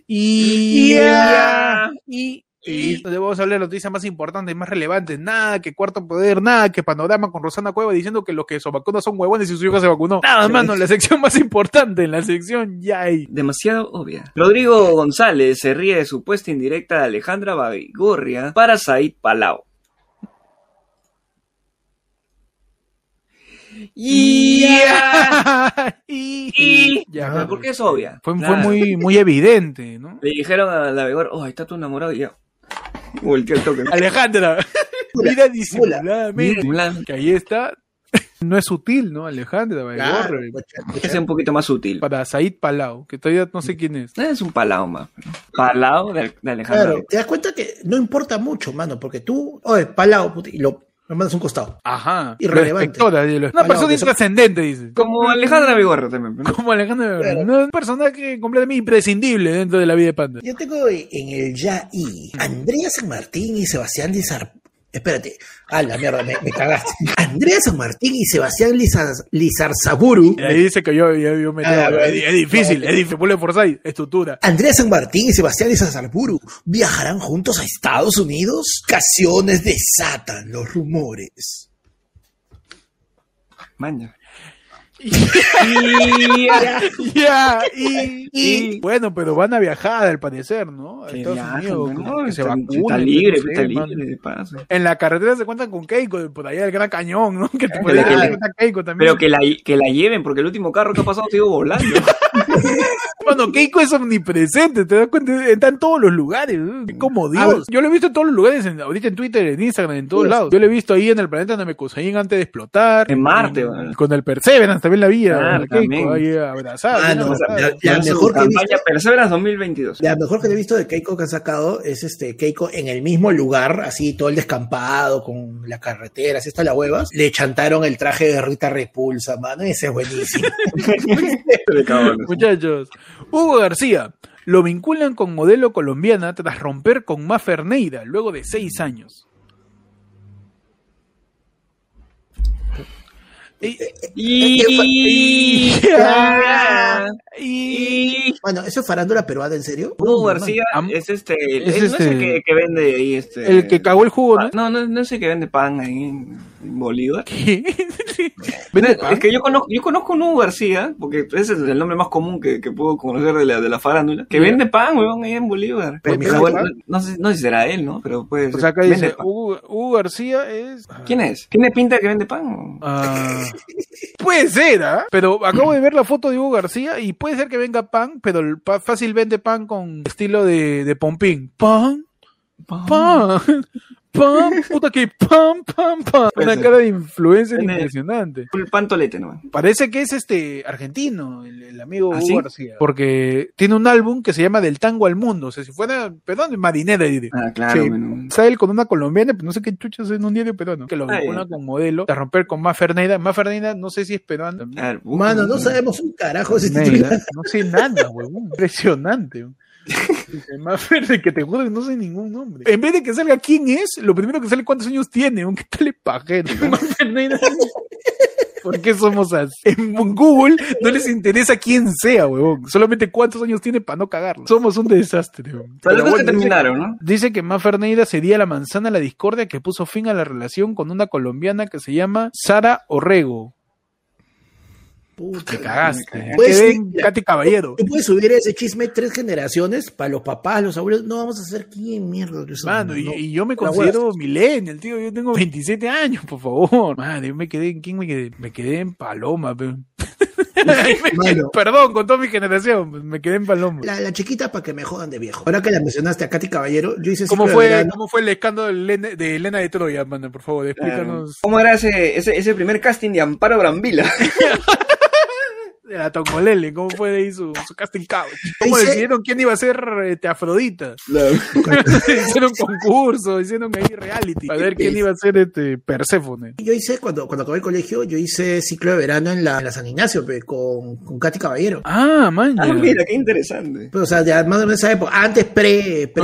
Y, Yeah. y, y donde vamos a hablar de la noticia más importante y más relevante. Nada que cuarto poder, nada que panorama con Rosana Cueva diciendo que los que se vacunan son huevones y su hija se vacunó. Nada, mano, la sección más importante, en la sección ya hay. Demasiado obvia. Rodrigo González se ríe de su puesta indirecta de Alejandra Babigorria para Said Palau. Yeah. [laughs] y, Y- ya, Pero ¿Por qué es obvia? Fue, fue muy, muy evidente, ¿no? Le dijeron a la Babigorria, oh, ahí está tu enamorado y ya. Volteó el toque. Alejandra, mira disimuladamente Mula. que ahí está. No es sutil, ¿no? Alejandra, Claro, ser un poquito más sutil. para Said Palau, que todavía no sé quién es. Es un Palau más. Palau de, de Alejandra. Claro, te das cuenta que no importa mucho, mano, porque tú, oye, palao, puti, y lo, lo mandas a un costado. Ajá. Irrelevante. Una persona son- intrascendente, dice. Como Alejandra Babigorria también. ¿no? Como Alejandra Baigorre. Claro. No, un personaje completamente imprescindible dentro de la vida de Panda. Yo tengo en el ya y Andrea San Martín y Sebastián Lizar. Espérate, a la mierda, me, me cagaste. Andrea San Martín y Sebastián Lizar, Lizarzaburu. Y ahí dice que yo, yo, yo me Ah, es, es difícil, es difícil, ponle Forsyth, estructura. Andrea San Martín y Sebastián Lizarzaburu viajarán juntos a Estados Unidos. Casiones desatan los rumores. Maña. [laughs] Ya, y, y- bueno, pero van a viajar al parecer, ¿no? A Que Estados viajan, Unidos, ¿no? como que se Está- vacunen. Está libre, no sé, está libre de paso. En la carretera se cuentan con Keiko, por allá del Gran Cañón, ¿no? Que te por Keiko también. Pero que la, que la lleven, porque el último carro que ha pasado ha sido volando. [laughs] Bueno, Keiko es omnipresente, te das cuenta, está en todos los lugares, ¿no? Es como Dios. Yo lo he visto en todos los lugares, en- ahorita en Twitter, en Instagram, en todos Sí, lados. Yo lo he visto ahí en el planeta Namekusaiin antes de explotar. En Marte, En-. Con el Perseverance también la vida. Ah, la Keiko ahí abrazada. Ah, no, abrazada. la- la mejor que he campaña visto- Perseverance 2022. La mejor que he visto de Keiko que han sacado es este Keiko en el mismo lugar, así todo el descampado, con la carretera, así está la huevas. Le chantaron el traje de Rita Repulsa, mano, ese es buenísimo. [laughs] Muchachos, Hugo García lo vinculan con modelo colombiana tras romper con Mafer Neira luego de seis años. Y, Y... y- Bueno, ¿eso es farándula peruana, en serio? Hugo García Am- es este, es es este- el que, que vende ahí este. el que cagó el jugo, ¿no? No, no, no es el que vende pan ahí en, Bolívar. ¿Qué? [laughs] No, ¿Vende pan? Es que yo conozco, yo conozco a un Hugo García, porque ese es el nombre más común que, que puedo conocer de la, de la farándula, que vende pan, weón, ahí en Bolívar. No, sé, no sé si será él, ¿no? Pero puede O sea, acá dice, Hugo García es... ¿Quién es? ¿Tiene pinta que vende pan? Ah, [laughs] puede ser, ¿ah? Pero acabo de ver la foto de Hugo García y puede ser que venga pan, pero fácil vende pan con estilo de, de pompín. Pan, pan, puta que pan, pan. Puede Una ser. cara de influencer Tiene- impresionante. Un pan tolete, ¿no? Parece que es este argentino, el, el amigo ¿Ah, Hugo sí? García. Porque tiene un álbum que se llama Del Tango al Mundo. O sea, si fuera, perdón, marinera, diré. Ah, claro, Sí. bueno. Está él con una colombiana, pero no sé qué chuchas en un diario peruano. Que lo Ah, vinculan ya. con modelo. De romper con Mafer Neira. Mafer Neira, no sé si es. A busca, Mano, no sabemos un carajo si no sé nada, huevón. Impresionante. [laughs] Mafer, de que te juro que no sé ningún nombre. En vez de que salga quién es, lo primero que sale cuántos años tiene, aunque tal es pajero. ¿Por qué somos así? En Google no les interesa quién sea, huevón. Solamente cuántos años tiene para no cagarlo. Somos un desastre, huevón. Pero que bueno, dice- terminaron, ¿no? Dice que Mafer Neira sería la manzana a la discordia que puso fin a la relación con una colombiana que se llama Sara Orrego. Puta, Te cagaste. Pues Quedé sí, en ya. Katy Caballero. Tú puedes subir ese chisme tres generaciones para los papás, los abuelos. No vamos a hacer quién mierda. Eso Mano, no, y, no. y yo me La considero millennial, tío. Yo tengo 27 años, por favor. Madre, yo me quedé en quién me quedé. Me quedé en Paloma, pe. [laughs] [laughs] Quedé- Mano. perdón, con toda mi generación, pues, me quedé en Paloma. La, la chiquita para que me jodan de viejo. Ahora que la mencionaste a Katy Caballero, yo hice ¿Cómo fue. ¿Cómo fue el escándalo de Elena de, Elena de Troya, mano? Por favor, Claro. explícanos. ¿Cómo era ese, ese, ese primer casting de Amparo Brambila? [laughs] A Tongolele, ¿cómo fue ahí su, su casting couch? ¿Cómo Dice- decidieron quién iba a ser este, Afrodita? [laughs] hicieron concurso, hicieron ahí reality. A ver quién iba a ser este Perséfone. Yo hice, cuando, cuando acabé el colegio, yo hice ciclo de verano en la, en la San Ignacio, pe, con, con Katy Caballero. Ah, man. Ah, mira, qué interesante. Pero, o sea, de, más o menos esa época, antes pre, este,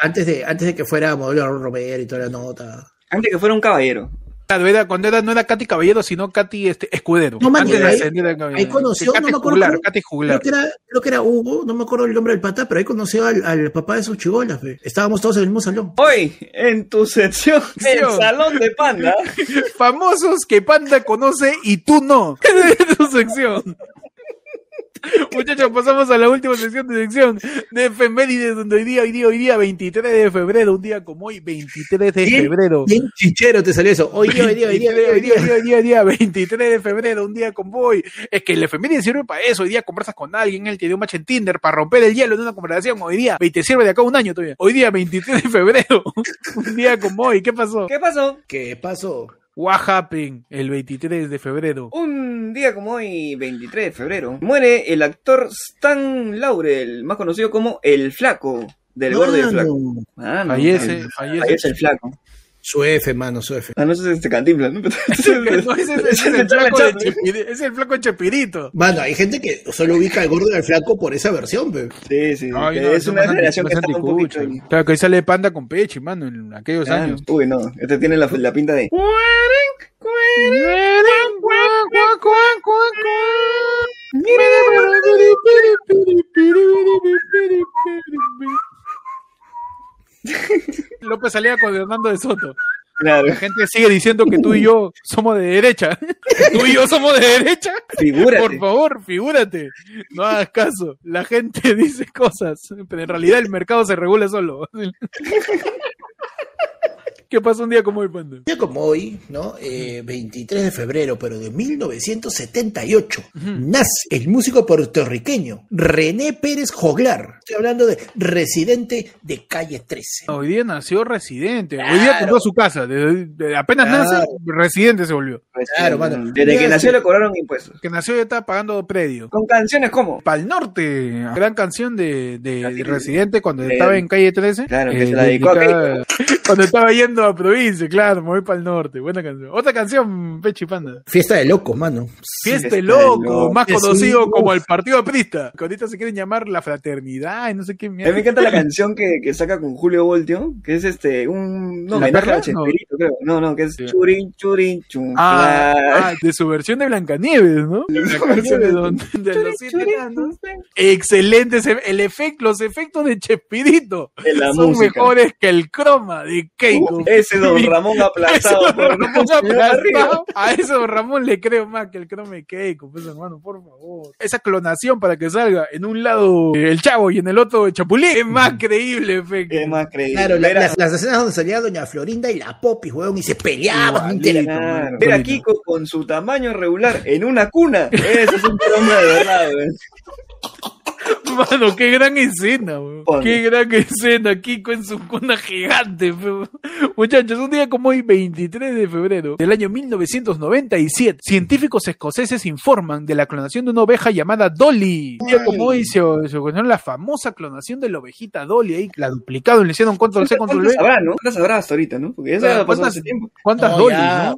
antes de, antes de que fuera modelo Romero y toda la nota. Antes que fuera un caballero. Claro, era, cuando era, no era Katy Caballero, sino Katy este, Escudero. No, man, Antes de ahí- ahí conoció, Katy no me acuerdo Juglar, cómo- Katy Creo Juglar. que, era, creo que era Hugo, no me acuerdo el nombre del pata, pero ahí conoció al, al papá de sus chibolas. pe. Estábamos todos en el mismo salón. Hoy, en tu sección, [laughs] el salón de panda. [laughs] Famosos que Panda conoce y tú no. [laughs] Es tu sección. Muchachos, pasamos a la última sección de sección de efemérides, donde hoy día, hoy día, hoy día, 23 de febrero, un día como hoy, 23 de febrero. Bien chichero te salió eso. Hoy día, hoy día, hoy día, hoy día, hoy día, hoy día. hoy día, hoy día, 23 de febrero, un día con voy. Es que el efeméride sirve para eso. Hoy día conversas con alguien, él te dio un match en Tinder para romper el hielo en una conversación. Hoy día, y te sirve de acá un año todavía. Hoy día, 23 de febrero, [laughs] un día con voy. ¿Qué pasó? ¿Qué pasó? ¿Qué pasó? What happened el 23 de febrero? Un día como hoy, 23 de febrero, muere el actor Stan Laurel, más conocido como El Flaco, del gordo y el flaco. Ah, no, Fallece, ay, fallece. Fallece el flaco. Su F, mano, su F. Ah, no, ese es este cantinflas, ¿no? No, [laughs] ese es, [laughs] ese es el flaco de Chepiri- ese es el flaco de Chepirito. Mano, hay gente que solo ubica al gordo y al flaco por esa versión, pe. Sí, sí, Ay, que no, es una generación que está un poquito ahí. Claro, que ahí sale Panda con Pechi, mano, en aquellos Ah, años. Uy, no, este tiene la, la pinta de... [laughs] López salía con Hernando de Soto. Claro, La gente sigue diciendo que tú y yo somos de derecha. [laughs] Tú y yo somos de derecha. figúrate. Por favor, figúrate. No hagas caso. La gente [laughs] dice cosas, pero en realidad el mercado se regula solo. ¿Qué pasa un día como hoy, Panda? Un día como hoy, ¿no? Eh, 23 de febrero, pero de 1978, nace el músico puertorriqueño René Pérez Joglar. Estoy hablando de residente de calle 13. Hoy día nació Residente. Hoy día compró su casa. De- de- apenas Claro. nace, Residente se volvió. Claro, mano. Desde que nació le cobraron impuestos. Que nació ya estaba pagando predio. Con canciones como... Pal Norte, gran canción de, de- Residente cuando de- estaba en calle 13. Claro, que se la dedicó a [laughs] Cuando estaba yendo a provincia, claro, me voy para el norte. Buena canción. Otra canción, Pechi Panda. Fiesta de locos, mano. Fiesta Fiesta de Loco, Loco. más conocido sí, como el Partido Aprista. Que ahorita se quieren llamar la Fraternidad y no sé qué A mí me mierda. encanta la canción que, que saca con Julio Voltio, que es este, un no, ¿La homenaje perla? a Chespirito, creo. No, no, que es Sí. churin, churin, chun. Ah, ah, de su versión de Blancanieves, ¿no? Blancanieves de, don- de los siete enanos. Excelente, el efecto, los efectos de Chespirito De la son música. mejores que el croma de Keiko. Uh, ese don Ramón [laughs] aplazado don [laughs] aplastado. A ese don Ramón le creo más que el croma de Keiko, pues hermano, por favor. Esa clonación para que salga en un lado eh, el chavo y en el otro el chapulín es más creíble, efecto. Qué más creíble. Claro, la- las, las escenas donde salía Doña Florinda y la Popis, weón, y se peleaban. Igualito. man. Ver a. Kiko con su tamaño regular en una cuna. Ese es un croma de verdad, güey. [laughs] Mano, qué gran escena, weón. Qué gran escena, Kiko en su cuna gigante, weón. Muchachos, un día como hoy, 23 de febrero del año 1997, científicos escoceses informan de la clonación de una oveja llamada Dolly. Un día como hoy se, se ocurrió la famosa clonación de la ovejita Dolly, ahí la duplicaron, le hicieron control C, control ¿Cuántas V. habrá, no? ¿Cuántas habrá hasta ahorita, no? Porque ya pasó ¿cuántas- hace tiempo. ¿Cuántas No, Dolly, ya, no?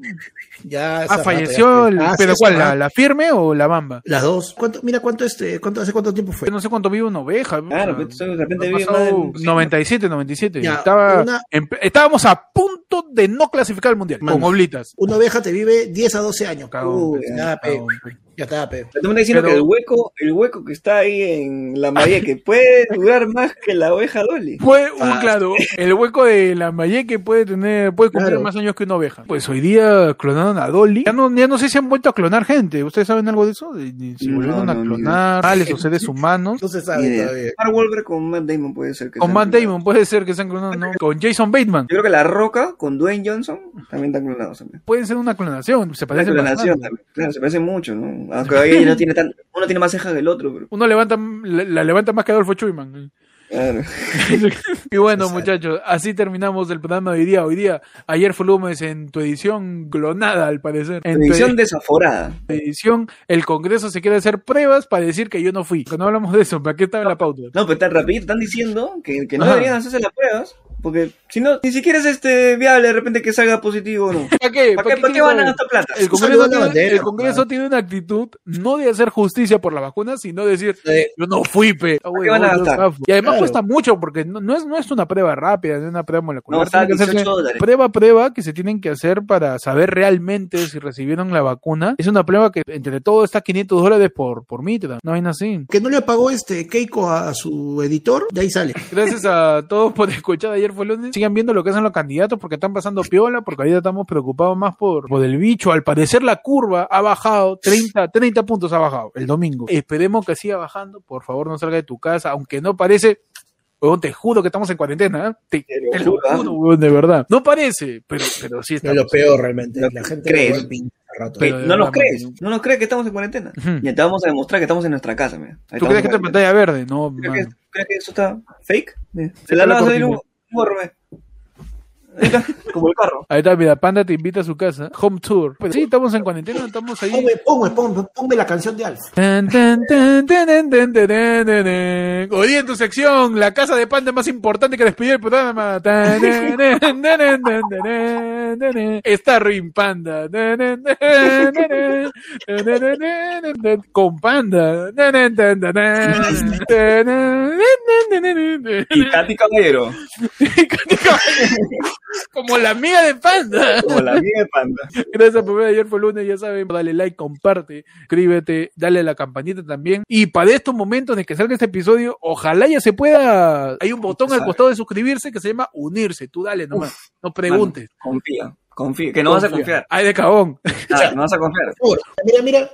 ya Ah, rato, falleció, ya. el- Ah, pero ¿cuál? ¿La, rato. ¿La firme o la bamba? Las dos. ¿Cuánto, mira cuánto este, cuánto, hace cuánto tiempo fue. No sé cuánto cuánto vive una oveja. Claro, O sea, pues, de repente vive más de- 97, 97. Ya, Estaba, una- estábamos a punto de no clasificar al mundial Mano. con oblitas. Una oveja te vive 10 a 12 años. Cagón, Uh, pues, ya, pe, cagón, pe. Ya está, pe. Pero tú me estás diciendo Pero- que el hueco, el hueco que está ahí en la malla que puede [laughs] durar más que la oveja Dolly. Fue un Ah. claro, el hueco de la que puede tener, puede cumplir Claro. más años que una oveja. Pues hoy día clonaron a Dolly. Ya no, ya no sé si han vuelto a clonar gente. ¿Ustedes saben algo de eso? De- de- si No, volvieron a no, clonar animales o seres humanos. No se sabe idea. todavía. Mark Wahlberg con Matt Damon puede ser que Con Matt clonados. Damon puede ser que sean clonados, ¿no? Con Jason Bateman. Yo creo que La Roca con Dwayne Johnson también están clonados también. Pueden ser una clonación, se La parecen clonación también. Claro, se parece mucho, ¿no? Aunque ahí no tiene tan, uno tiene más cejas que el otro, pero Uno levanta, la, la levanta más que Adolfo Chuyman. claro. [laughs] y bueno, Exacto. muchachos, así terminamos el programa de hoy día. Hoy día, ayer fue lunes en tu edición clonada, al parecer. En tu Edición desaforada. edición, el Congreso se quiere hacer pruebas para decir que yo no fui. Que no hablamos de eso, ¿para qué estaba la pauta? No, pues tan rapidito, están diciendo que, que no Ajá. deberían hacerse las pruebas, porque si no, ni siquiera es este viable de repente que salga positivo o no. ¿Para qué? ¿Para qué, ¿para qué van a gastar plata? El Congreso, tiene, bandera, el Congreso tiene una actitud no de hacer justicia por la vacuna, sino de decir, Sí. yo no fui, pe. Qué van a gastar? Y además Claro. cuesta mucho porque no, no es, no es una prueba rápida, no es una prueba molecular. No, que hacerse 18 dólares. prueba prueba que se tienen que hacer para saber realmente si recibieron la vacuna. Es una prueba que entre todo está 500 dólares por, por mitra. No hay nada así. Que no le pagó este Keiko a su editor, de ahí sale. Gracias a todos por escuchar ayer fue lunes. Sigan viendo lo que hacen los candidatos porque están pasando piola, porque ahorita estamos preocupados más por, por el bicho. Al parecer la curva ha bajado, 30, 30 puntos ha bajado el domingo. Esperemos que siga bajando. Por favor, no salga de tu casa, aunque no parece. Te juro que estamos en cuarentena, ¿eh? Te, lo juro, juro, huevón, de verdad. No parece, pero, pero sí Es está. lo peor realmente. La gente rato. Pero de no nos crees, no nos crees que estamos en cuarentena. Y te vamos a demostrar que estamos en nuestra casa, mira. ¿Tú crees que en esta pantalla verde? No, ¿Crees que, mano. crees que eso está fake? De la la salir un, humor. Como el carro. Ahí está, mira, Panda te invita a su casa. Home tour. Pues, sí, estamos en cuarentena, estamos ahí. Ponme, ponme, ponme, ponme la canción de Alf. Tan, tan, tan, Hoy en tu sección, la casa de Panda más importante que despedir el programa. Está Rim Panda. Con Panda. Y Katy Caballero. Y Katy Caballero. Como la amiga de panda. como la mía de panda. [laughs] Gracias por ver ayer fue lunes, ya saben, dale like, comparte, suscríbete, dale a la campanita también. Y para estos momentos en que salga este episodio, ojalá ya se pueda. Hay un botón al costado de suscribirse que se llama unirse. Tú dale nomás, no preguntes. Confía, confía, que no vas a confiar. Ay, de cabón. Nada, no vas a confiar. Mira, mira.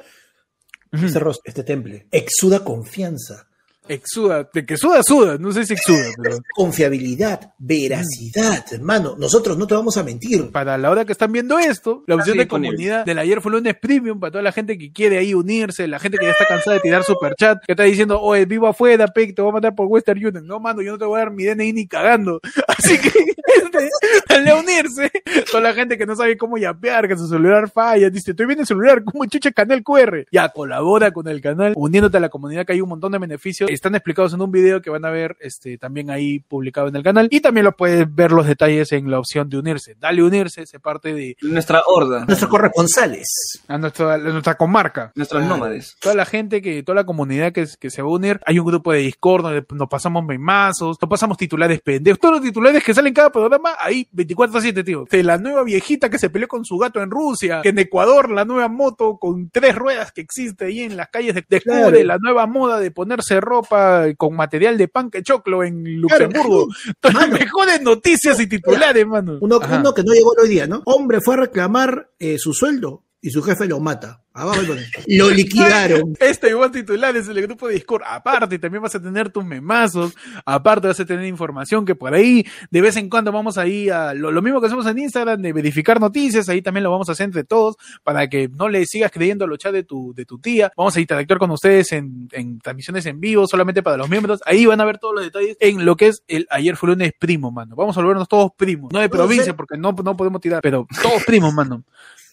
Este rostro, este temple. Exuda confianza, Exuda, de que suda, suda. No sé si exuda, [laughs] pero confiabilidad, veracidad, hermano. Nosotros no te vamos a mentir. para la hora que están viendo esto, la opción de comunidad del ayer fue lunes premium para toda la gente que quiere ahí unirse, la gente que ya está cansada de tirar super chat, que está diciendo, oye, vivo afuera, Pec, te voy a matar por Western Union. No, mano, yo no te voy a dar mi DNI ni cagando. [laughs] Así que, este, dale a unirse. Toda la gente que no sabe cómo yapear, que su celular falla, dice, estoy viendo el celular, ¿cómo chucha canal QR? Ya, colabora con el canal, uniéndote a la comunidad que hay un montón de beneficios. Están explicados en un video que van a ver este, también ahí publicado en el canal. Y también lo puedes ver los detalles en la opción de unirse. Dale unirse, se parte de Nuestra horda, Nuestros corresponsales. a nuestra, a nuestra comarca. nuestros Ah. nómades. Toda la gente que, toda la comunidad que, que se va a unir, hay un grupo de Discord donde nos pasamos memazos, nos pasamos titulares pendejos, todos los titulares que salen en cada programa, ahí 24-7, tío. De la nueva viejita que se peleó con su gato en Rusia, que en Ecuador la nueva moto con tres ruedas que existe ahí en las calles de descubre Claro. la nueva moda de ponerse ropa con material de pan que choclo en Luxemburgo. Las [laughs] Mano. mejores noticias y titulares, mano. Uno, uno que no llegó hoy día, ¿no? Hombre fue a reclamar eh, su sueldo y su jefe lo mata. Abajo pone. Lo liquidaron. [laughs] Este igual titulares en el grupo de Discord. Aparte, también vas a tener tus memazos. Aparte, vas a tener información que por ahí, de vez en cuando vamos ahí a lo, lo mismo que hacemos en Instagram, de verificar noticias. Ahí también lo vamos a hacer entre todos para que no le sigas creyendo a los chats de tu, de tu tía. Vamos a interactuar con ustedes en, en transmisiones en vivo, solamente para los miembros. Ahí van a ver todos los detalles en lo que es el ayer fue lunes primo, mano. Vamos a volvernos todos primos. No de provincia, porque no, no podemos tirar, pero todos primos, mano.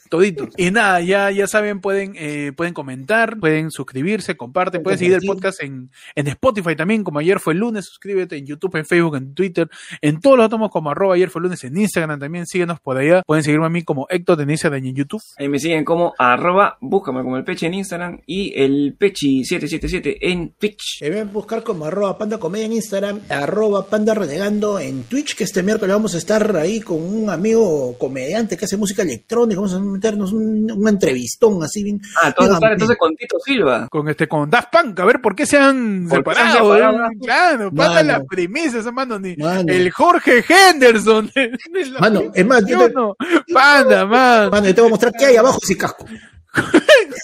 Toditos. Y nada, ya, ya saben, pueden, eh, pueden comentar, pueden suscribirse, comparten, pueden seguir el podcast en, en Spotify también, como ayer fue el lunes, suscríbete en YouTube, en Facebook, en Twitter, en todos los tomos como arroba ayer fue el lunes en Instagram también, síguenos por allá. Pueden seguirme a mí como Héctor y en YouTube. Ahí me siguen como arroba, búscame como el Peche en Instagram y el Pechi777 en Twitch. Me pueden buscar como arroba panda comedia en Instagram, arroba panda renegando en Twitch, que este miércoles vamos a estar ahí con un amigo comediante que hace música electrónica, vamos a meternos un, un entrevistón así bien. Ah, entonces, bien estar entonces con Tito Silva. Con este, con Daft Punk, a ver por qué se han ¿Por qué se han separado. eh? Claro, pasa Mano. la premisa, esa mano, ni Mano. el Jorge Henderson. [laughs] Mano, es más, yo te- no, Panda, man. Mano, yo te voy a mostrar qué hay abajo ese casco. [laughs]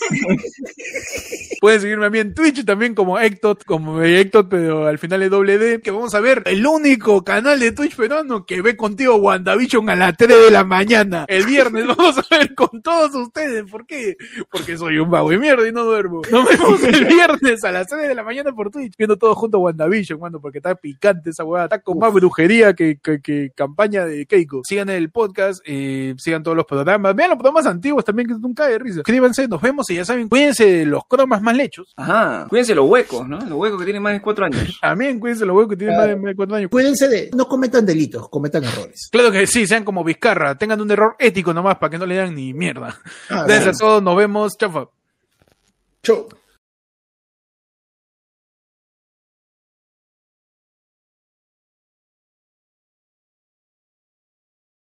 [laughs] Pueden seguirme a mí en Twitch también como Ectot, como Ectot, pero al final es doble D, que vamos a ver el único canal de Twitch peruano que ve contigo WandaVision a las 3 de la mañana. El viernes [laughs] vamos a ver con todos ustedes. ¿Por qué? Porque soy un vago de mierda y no duermo. Nos vemos el viernes a las 3 de la mañana por Twitch, viendo todos juntos WandaVision, mano, porque está picante esa hueá, está con más brujería que, que, que campaña de Keiko. Sigan el podcast, eh, sigan todos los programas, vean los programas antiguos también que nunca de risa. Suscríbanse, nos vemos y ya saben, cuídense de los cromas más lechos. Ajá. Cuídense los huecos, ¿no? Los huecos que tienen más de cuatro años. [laughs] También cuídense los huevos que tienen más de, más de cuatro años. Cuídense de, no cometan delitos, cometan errores. Claro que sí, sean como Vizcarra, tengan un error ético nomás para que no le dan ni mierda. Ah, Gracias claro. a todos, nos vemos, chafa. Chau.